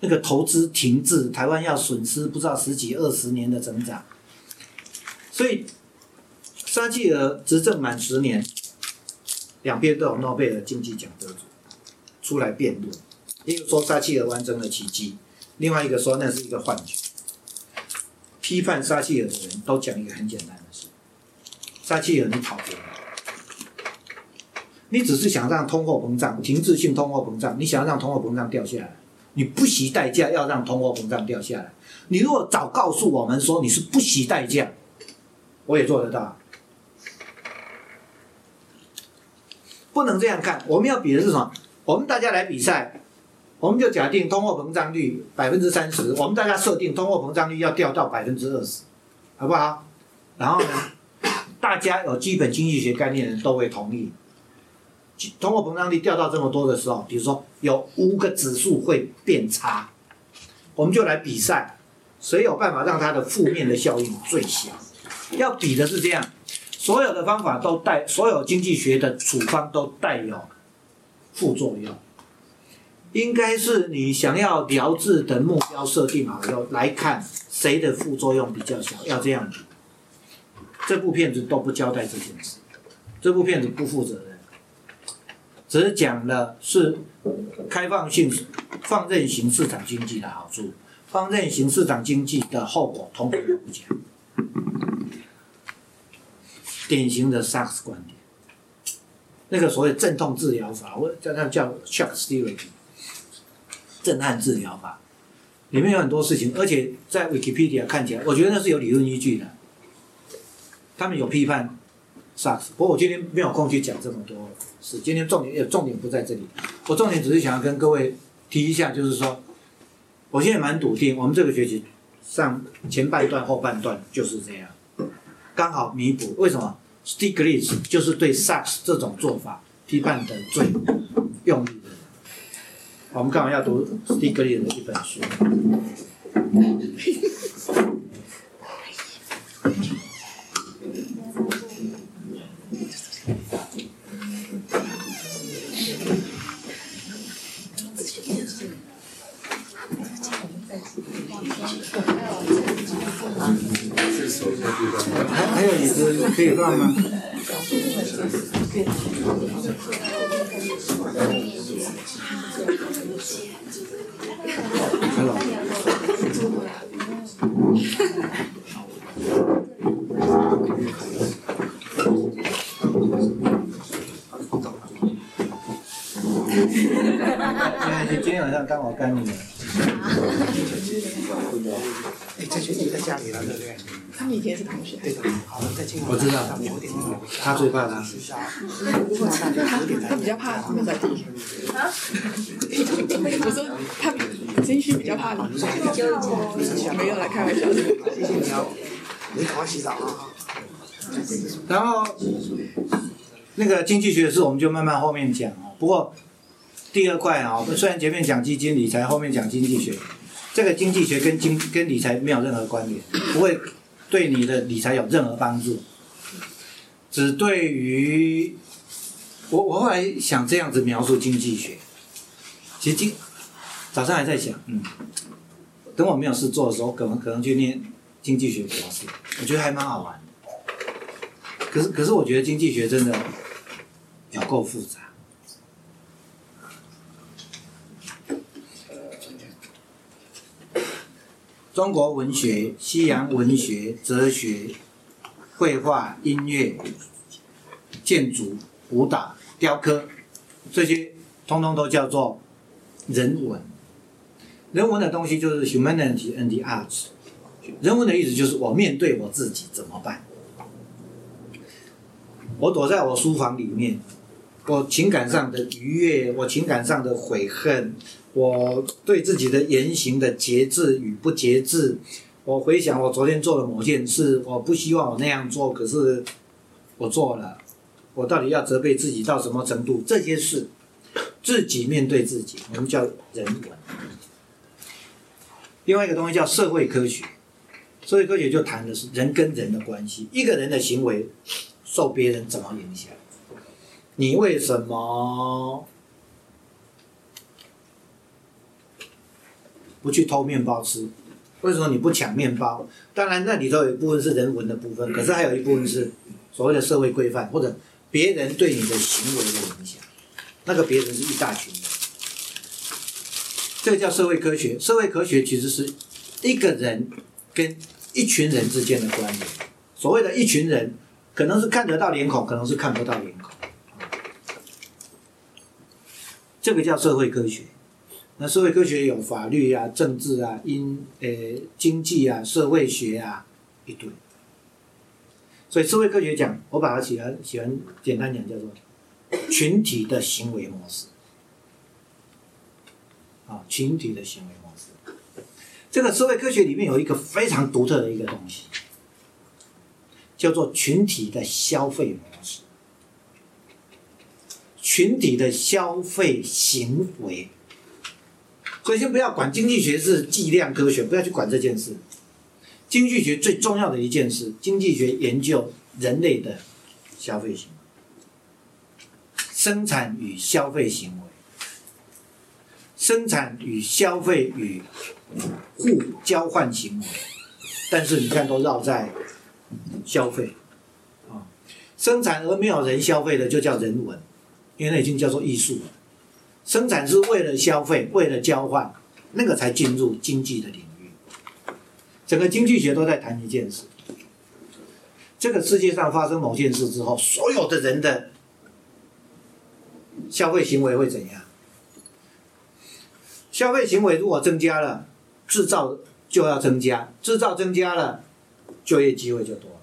那个投资停滞，台湾要损失不知道十几二十年的增长。所以，撒切尔执政满十年，两边都有诺贝尔经济奖得主。出来辩论，一个说撒切尔完成了奇迹，另外一个说那是一个幻觉。批判撒切尔的人都讲一个很简单的事：撒切尔，你跑偏了。你只是想让通货膨胀停滞性通货膨胀，你想要让通货膨胀掉下来，你不惜代价要让通货膨胀掉下来。你如果早告诉我们说你是不惜代价，我也做得到。不能这样看，我们要比的是什么？我们大家来比赛，我们就假定通货膨胀率百分之三十，我们大家设定通货膨胀率要掉到百分之二十，好不好？然后呢，大家有基本经济学概念的人都会同意，通货膨胀率掉到这么多的时候，比如说有五个指数会变差，我们就来比赛，谁有办法让它的负面的效应最小？要比的是这样，所有的方法都带，所有经济学的处方都带有副作用。应该是你想要疗治的目标设定好以后，来看谁的副作用比较小，要这样比。这部片子都不交代这件事，这部片子不负责，只讲了是开放性、放任型市场经济的好处，放任型市场经济的后果，通通都不讲。典型的 SARS 观点，那个所谓镇痛治疗法，我叫它叫 shock therapy。震撼治疗法里面有很多事情，而且在 Wikipedia 看起来，我觉得那是有理论依据的。他们有批判 SARS，不过我今天没有空去讲这么多事。今天重点也重点不在这里，我重点只是想要跟各位提一下，就是说，我现在蛮笃定，我们这个学期上前半段、后半段就是这样，刚好弥补。为什么？Stiglitz 就是对 SARS 这种做法批判的最用力的。我们刚好要读斯蒂格里的一本书。还还有椅子可以放吗？今天晚上刚好干你。[LAUGHS] 哎，这学期在家里了，对不对？他们以前是同学。对的，好了，再见。我知道。他最怕他。他比较怕那个。啊？我说他金旭比较怕你。没有了开玩笑的。谢谢你哦。你赶快洗澡啊！然后，那个经济学的事我们就慢慢后面讲啊。不过。第二块啊，虽然前面讲基金理财，后面讲经济学，这个经济学跟经跟理财没有任何关联，不会对你的理财有任何帮助，只对于我我后来想这样子描述经济学，其实今早上还在想，嗯，等我没有事做的时候，可能可能去念经济学博士，我觉得还蛮好玩，可是可是我觉得经济学真的有够复杂。中国文学、西洋文学、哲学、绘画、音乐、建筑、舞蹈、雕刻，这些通通都叫做人文。人文的东西就是 humanity and the arts。人文的意思就是我面对我自己怎么办？我躲在我书房里面，我情感上的愉悦，我情感上的悔恨。我对自己的言行的节制与不节制，我回想我昨天做的某件事，我不希望我那样做，可是我做了，我到底要责备自己到什么程度？这些事，自己面对自己，我们叫人文。另外一个东西叫社会科学，社会科学就谈的是人跟人的关系，一个人的行为受别人怎么影响？你为什么？不去偷面包吃，为什么你不抢面包？当然，那里头有一部分是人文的部分，可是还有一部分是所谓的社会规范或者别人对你的行为的影响。那个别人是一大群人，这个叫社会科学。社会科学其实是一个人跟一群人之间的关联。所谓的一群人，可能是看得到脸孔，可能是看不到脸孔。这个叫社会科学。那社会科学有法律啊、政治啊、因呃经济啊、社会学啊一堆，所以社会科学讲，我把它喜欢喜欢简单讲叫做群体的行为模式。啊，群体的行为模式。这个社会科学里面有一个非常独特的一个东西，叫做群体的消费模式。群体的消费行为，所以先不要管经济学是计量科学，不要去管这件事。经济学最重要的一件事，经济学研究人类的消费行为、生产与消费行为、生产与消费与互交换行为。但是你看，都绕在消费啊，生产而没有人消费的，就叫人文。因为那已经叫做艺术了，生产是为了消费，为了交换，那个才进入经济的领域。整个经济学都在谈一件事：这个世界上发生某件事之后，所有的人的消费行为会怎样？消费行为如果增加了，制造就要增加，制造增加了，就业机会就多了。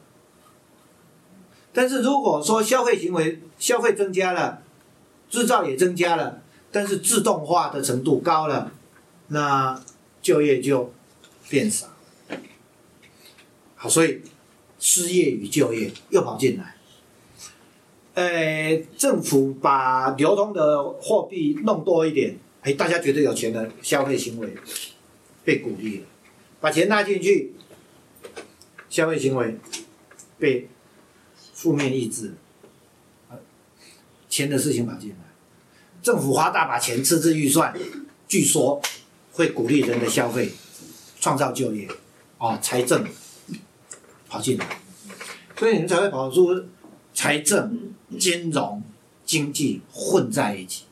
但是如果说消费行为消费增加了，制造也增加了，但是自动化的程度高了，那就业就变少。好，所以失业与就业又跑进来。呃，政府把流通的货币弄多一点，哎，大家觉得有钱的消费行为被鼓励了，把钱纳进去，消费行为被负面抑制。钱的事情跑进来，政府花大把钱赤字预算，据说会鼓励人的消费，创造就业，啊，财政跑进来，所以你们才会跑出财政、金融、经济混在一起。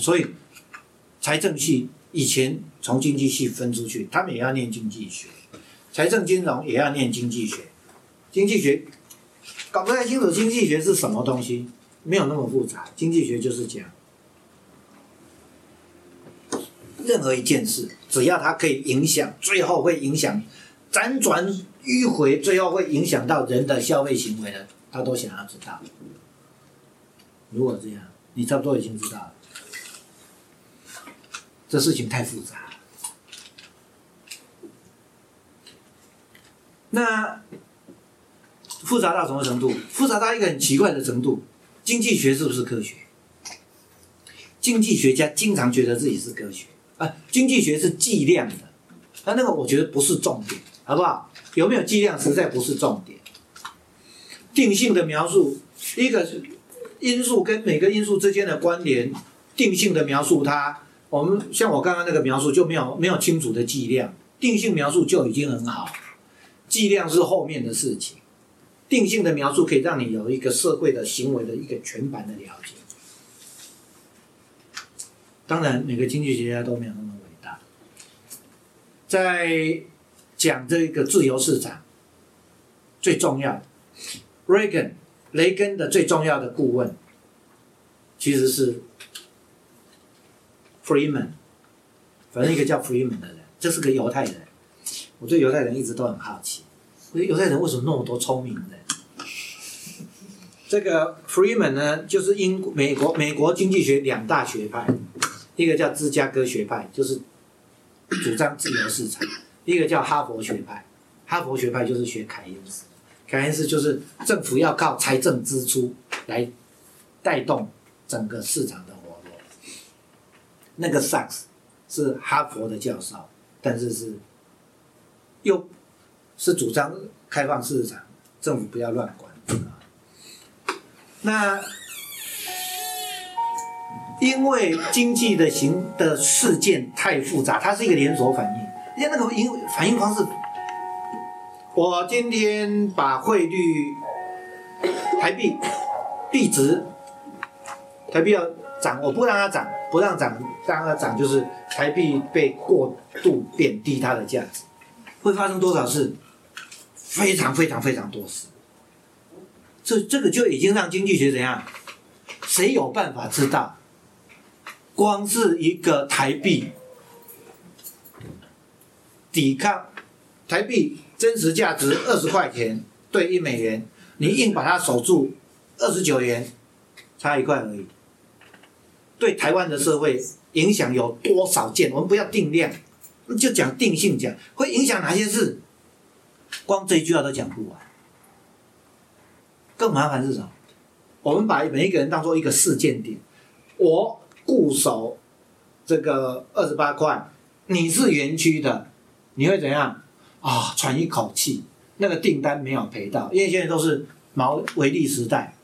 所以财政系以前从经济系分出去，他们也要念经济学，财政金融也要念经济学，经济学。搞不太清楚经济学是什么东西，没有那么复杂。经济学就是讲，任何一件事，只要它可以影响，最后会影响，辗转迂回，最后会影响到人的消费行为的，他都想要知道。如果这样，你差不多已经知道了，这事情太复杂。那。复杂到什么程度？复杂到一个很奇怪的程度。经济学是不是科学？经济学家经常觉得自己是科学啊。经济学是计量的，那那个我觉得不是重点，好不好？有没有计量实在不是重点。定性的描述，一个是因素跟每个因素之间的关联，定性的描述它。我们像我刚刚那个描述就没有没有清楚的计量，定性描述就已经很好，计量是后面的事情。定性的描述可以让你有一个社会的行为的一个全盘的了解。当然，每个经济学家都没有那么伟大。在讲这个自由市场，最重要，Reagan 雷根的最重要的顾问，其实是 Freeman，反正一个叫 Freeman 的人，这是个犹太人。我对犹太人一直都很好奇。犹太人为什么那么多聪明人？这个 Freeman 呢，就是英美国美国经济学两大学派，一个叫芝加哥学派，就是主张自由市场；一个叫哈佛学派，哈佛学派就是学凯恩斯，凯恩斯就是政府要靠财政支出来带动整个市场的活络。那个 Sachs 是哈佛的教授，但是是又。是主张开放市场，政府不要乱管。那因为经济的行的事件太复杂，它是一个连锁反应。人家那个因反应方式，我今天把汇率台币币值台币要涨，我不让它涨，不让涨，让它涨就是台币被过度贬低它的价值，会发生多少事？非常非常非常多事，这这个就已经让经济学怎样？谁有办法知道？光是一个台币抵抗台币真实价值二十块钱对一美元，你硬把它守住二十九元，差一块而已。对台湾的社会影响有多少件？我们不要定量，就讲定性讲，会影响哪些事？光这一句话都讲不完。更麻烦是什么？我们把每一个人当做一个事件点，我固守这个二十八块，你是园区的，你会怎样？啊，喘一口气，那个订单没有赔到，因为现在都是毛维利时代，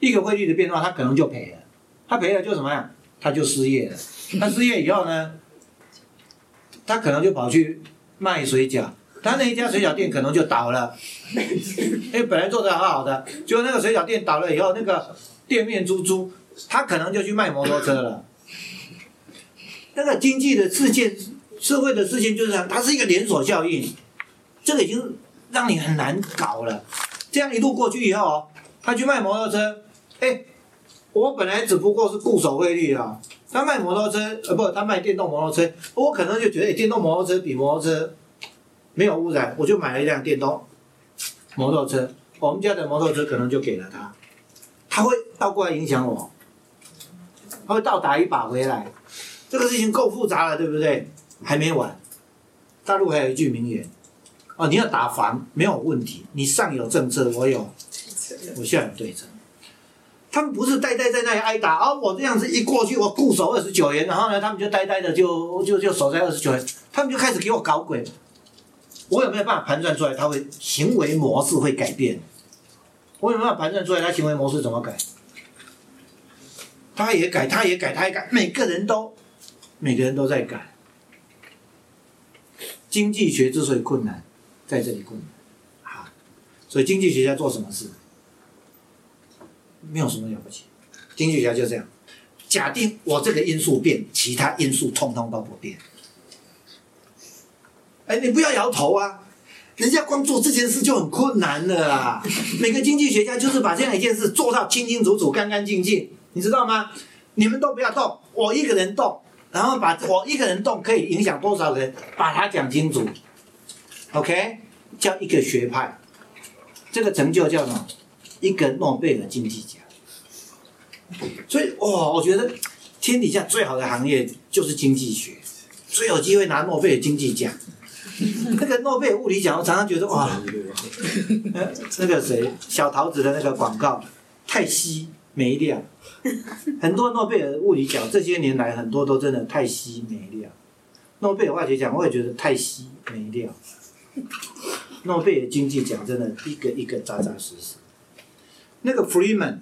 一个汇率的变化，他可能就赔了，他赔了就什么呀？他就失业了，他失业以后呢，他可能就跑去卖水饺，他那一家水饺店可能就倒了，因 [LAUGHS] 为本来做的好好的，结果那个水饺店倒了以后，那个店面租租，他可能就去卖摩托车了。那个经济的事件、社会的事情就是这样，它是一个连锁效应，这个已经让你很难搞了。这样一路过去以后哦，他去卖摩托车，哎，我本来只不过是固守汇率啊，他卖摩托车，呃不，他卖电动摩托车，我可能就觉得，哎，电动摩托车比摩托车没有污染，我就买了一辆电动摩托车。我们家的摩托车可能就给了他，他会倒过来影响我，他会倒打一把回来。这个事情够复杂了，对不对？还没完，大陆还有一句名言，哦，你要打房没有问题，你上有政策，我有，我下有对策。他们不是呆呆在那里挨打，哦，我这样子一过去，我固守二十九元，然后呢，他们就呆呆的就就就守在二十九元，他们就开始给我搞鬼。我有没有办法盘算出来，他会行为模式会改变？我有没有办法盘算出来，他行为模式怎么改？他也改，他也改，他也改，每个人都。每个人都在改，经济学之所以困难，在这里困难，啊，所以经济学家做什么事，没有什么了不起，经济学家就这样，假定我这个因素变，其他因素通通都不变，哎，你不要摇头啊，人家光做这件事就很困难了啦，[LAUGHS] 每个经济学家就是把这样一件事做到清清楚楚、干干净净，你知道吗？你们都不要动，我一个人动。然后把我一个人动可以影响多少人，把它讲清楚，OK，叫一个学派，这个成就叫什么？一个诺贝尔经济奖。所以哇，我觉得天底下最好的行业就是经济学，最有机会拿诺贝尔经济奖。[LAUGHS] 那个诺贝尔物理奖，我常常觉得哇，[LAUGHS] 那个谁小桃子的那个广告太稀没料。很多诺贝尔物理奖这些年来很多都真的太稀没料，诺贝尔化学奖我也觉得太稀没料，诺贝尔经济奖真的一个一个扎扎实实。那个 Freeman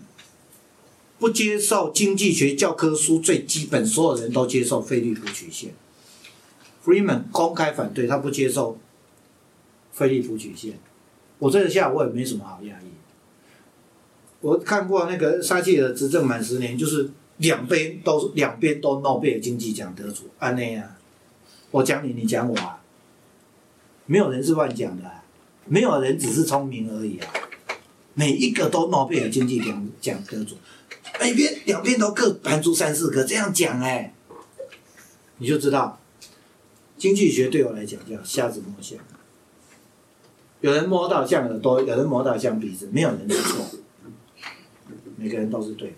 不接受经济学教科书最基本，所有人都接受费率谱曲线。Freeman 公开反对，他不接受菲利普曲线。我这个下我也没什么好压抑。我看过那个撒切尔执政满十年，就是两边都两边都诺贝尔经济奖得主，安内啊，我讲你，你讲我啊，没有人是乱讲的，没有人只是聪明而已啊，每一个都诺贝尔经济奖奖得主，每边两边都各盘出三四个，这样讲哎，你就知道，经济学对我来讲叫瞎子摸象，有人摸到象耳朵，有人摸到象鼻子，没有人是错。每个人都是对。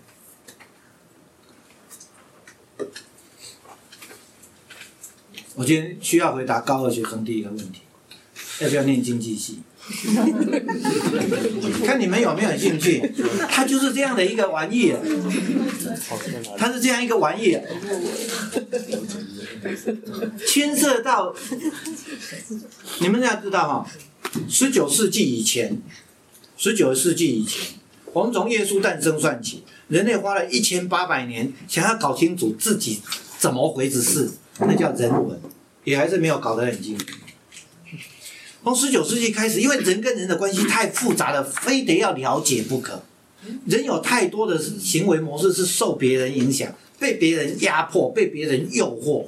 我今天需要回答高二学生第一个问题：要不要念经济系？[LAUGHS] 看你们有没有兴趣？它就是这样的一个玩意，它是这样一个玩意，牵涉到你们要知道哈，十九世纪以前，十九世纪以前。我们从耶稣诞生算起，人类花了一千八百年，想要搞清楚自己怎么回事，那叫人文，也还是没有搞得很清楚。从十九世纪开始，因为人跟人的关系太复杂了，非得要了解不可。人有太多的行为模式是受别人影响，被别人压迫，被别人诱惑，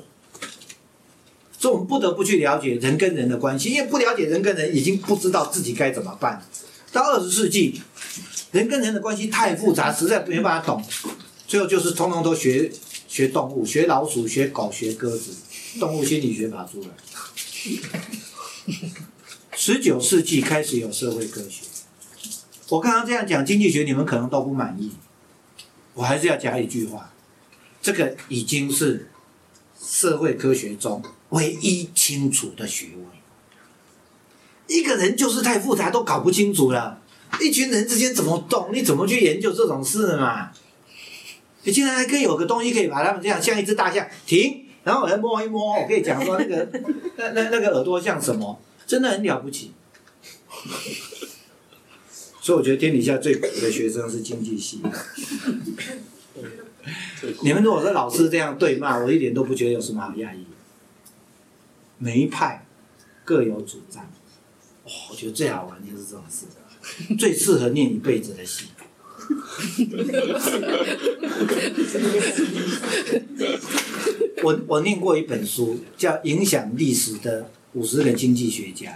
所以我们不得不去了解人跟人的关系。因为不了解人跟人，已经不知道自己该怎么办。到二十世纪。人跟人的关系太复杂，实在没办法懂。最后就是通通都学学动物，学老鼠，学狗，学鸽子，动物心理学爬出来。十九世纪开始有社会科学。我刚刚这样讲经济学，你们可能都不满意。我还是要加一句话：这个已经是社会科学中唯一清楚的学问。一个人就是太复杂，都搞不清楚了。一群人之间怎么动？你怎么去研究这种事嘛？你竟然还可以有个东西可以把他们这样，像一只大象停，然后我来摸一摸，我可以讲说那个那那那个耳朵像什么，真的很了不起。[LAUGHS] 所以我觉得天底下最苦的学生是经济系。你们如果说老师这样对骂，我一点都不觉得有什么好讶异。每一派各有主张，哦，我觉得最好玩就是这种事，最适合念一辈子的戏。[LAUGHS] 我我念过一本书，叫《影响历史的五十个经济学家》。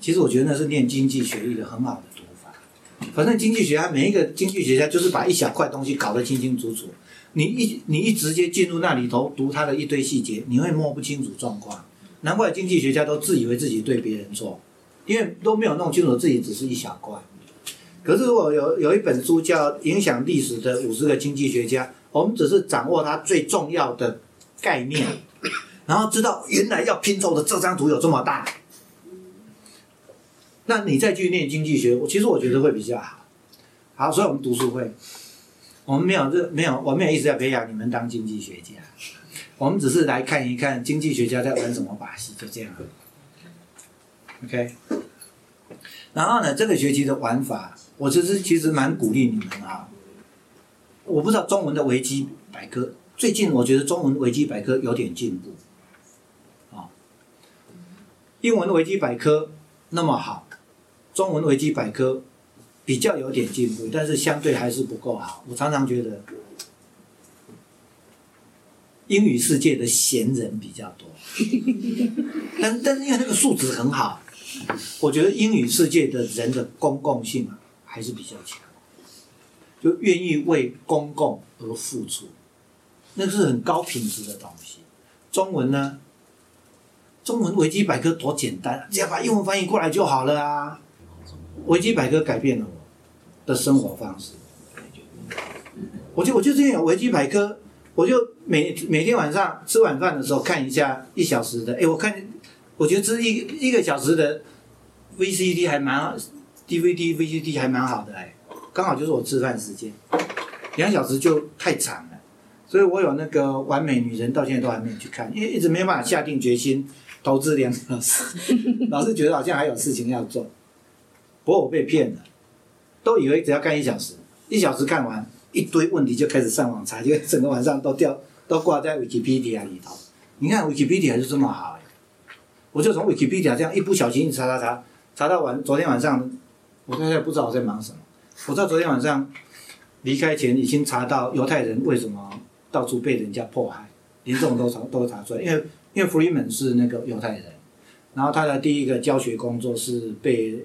其实我觉得那是念经济学一个很好的读法。反正经济学家每一个经济学家就是把一小块东西搞得清清楚楚。你一你一直接进入那里头读他的一堆细节，你会摸不清楚状况。难怪经济学家都自以为自己对别人错，因为都没有弄清楚自己只是一小块。可是如果有有一本书叫《影响历史的五十个经济学家》，我们只是掌握它最重要的概念，然后知道原来要拼凑的这张图有这么大。那你再去念经济学，我其实我觉得会比较好。好，所以我们读书会，我们没有这没有，我没有意思要培养你们当经济学家，我们只是来看一看经济学家在玩什么把戏，就这样。OK。然后呢，这个学期的玩法，我其实其实蛮鼓励你们啊。我不知道中文的维基百科，最近我觉得中文维基百科有点进步，英文维基百科那么好。中文维基百科比较有点进步，但是相对还是不够好。我常常觉得英语世界的闲人比较多，[LAUGHS] 但但是因为那个素质很好，我觉得英语世界的人的公共性啊还是比较强，就愿意为公共而付出，那是很高品质的东西。中文呢，中文维基百科多简单，只要把英文翻译过来就好了啊。维基百科改变了我的生活方式。我就我就这样维基百科，我就每每天晚上吃晚饭的时候看一下一小时的。哎，我看，我觉得这一一个小时的 VCD 还蛮好，DVD VCD 还蛮好的哎，刚好就是我吃饭时间。两小时就太长了，所以我有那个完美女人到现在都还没有去看，因为一直没有办法下定决心投资两小时，[LAUGHS] 老是觉得好像还有事情要做。不过我被骗了，都以为只要看一小时，一小时看完一堆问题就开始上网查，就整个晚上都掉都挂在 Wikipedia 里头。你看 Wikipedia 就这么好哎，我就从 Wikipedia 这样一不小心查查查，查到晚昨天晚上，我现在不知道我在忙什么。我知道昨天晚上离开前已经查到犹太人为什么到处被人家迫害，连这种都查都查出来，因为因为 Freeman 是那个犹太人，然后他的第一个教学工作是被。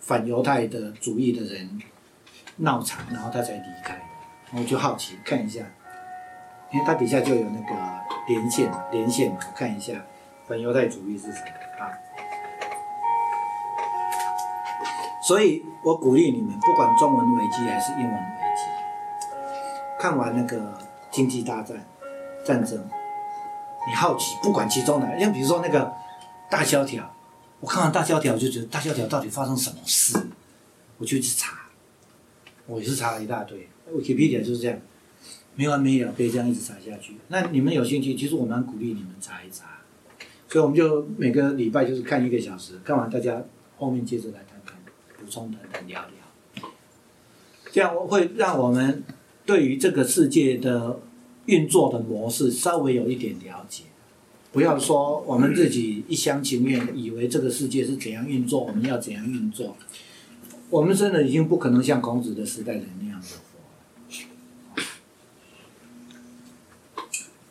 反犹太的主义的人闹场，然后他才离开。我就好奇看一下，因为他底下就有那个连线连线嘛，看一下反犹太主义是什么啊。所以我鼓励你们，不管中文危机还是英文危机，看完那个经济大战战争，你好奇，不管其中哪，像比如说那个大萧条。我看完大萧条，就觉得大萧条到底发生什么事？我就去查，我也是查了一大堆。Wikipedia 就是这样，没完没了，可以这样一直查下去。那你们有兴趣，其实我蛮鼓励你们查一查。所以我们就每个礼拜就是看一个小时，看完大家后面接着来谈谈，补充谈谈聊聊。这样我会让我们对于这个世界的运作的模式稍微有一点了解。不要说我们自己一厢情愿，以为这个世界是怎样运作，我们要怎样运作。我们真的已经不可能像孔子的时代人那样活。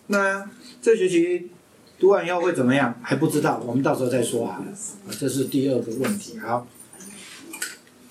那这学期读完以后会怎么样？还不知道，我们到时候再说啊。这是第二个问题。好。